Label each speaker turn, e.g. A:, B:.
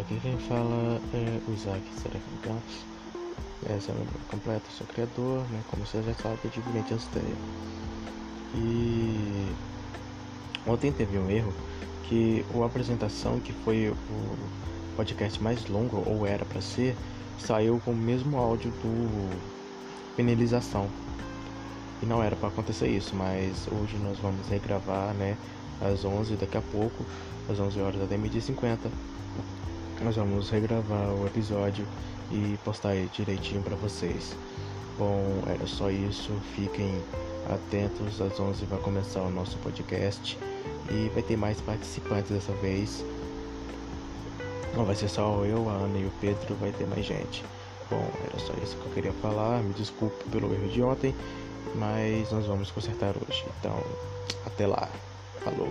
A: aqui quem fala é o Isaac Serafim Campos. Esse é o meu nome completo, sou criador, né? Como você já sabe, eu digo Asteia. E ontem teve um erro que a apresentação, que foi o podcast mais longo, ou era para ser, saiu com o mesmo áudio do penalização. E não era para acontecer isso, mas hoje nós vamos regravar, né? Às 11 daqui a pouco, às 11 horas até meio-dia 50. Nós vamos regravar o episódio e postar ele direitinho para vocês. Bom, era só isso. Fiquem atentos. Às 11 vai começar o nosso podcast e vai ter mais participantes dessa vez. Não vai ser só eu, a Ana e o Pedro, vai ter mais gente. Bom, era só isso que eu queria falar. Me desculpe pelo erro de ontem, mas nós vamos consertar hoje. Então, até lá. Falou.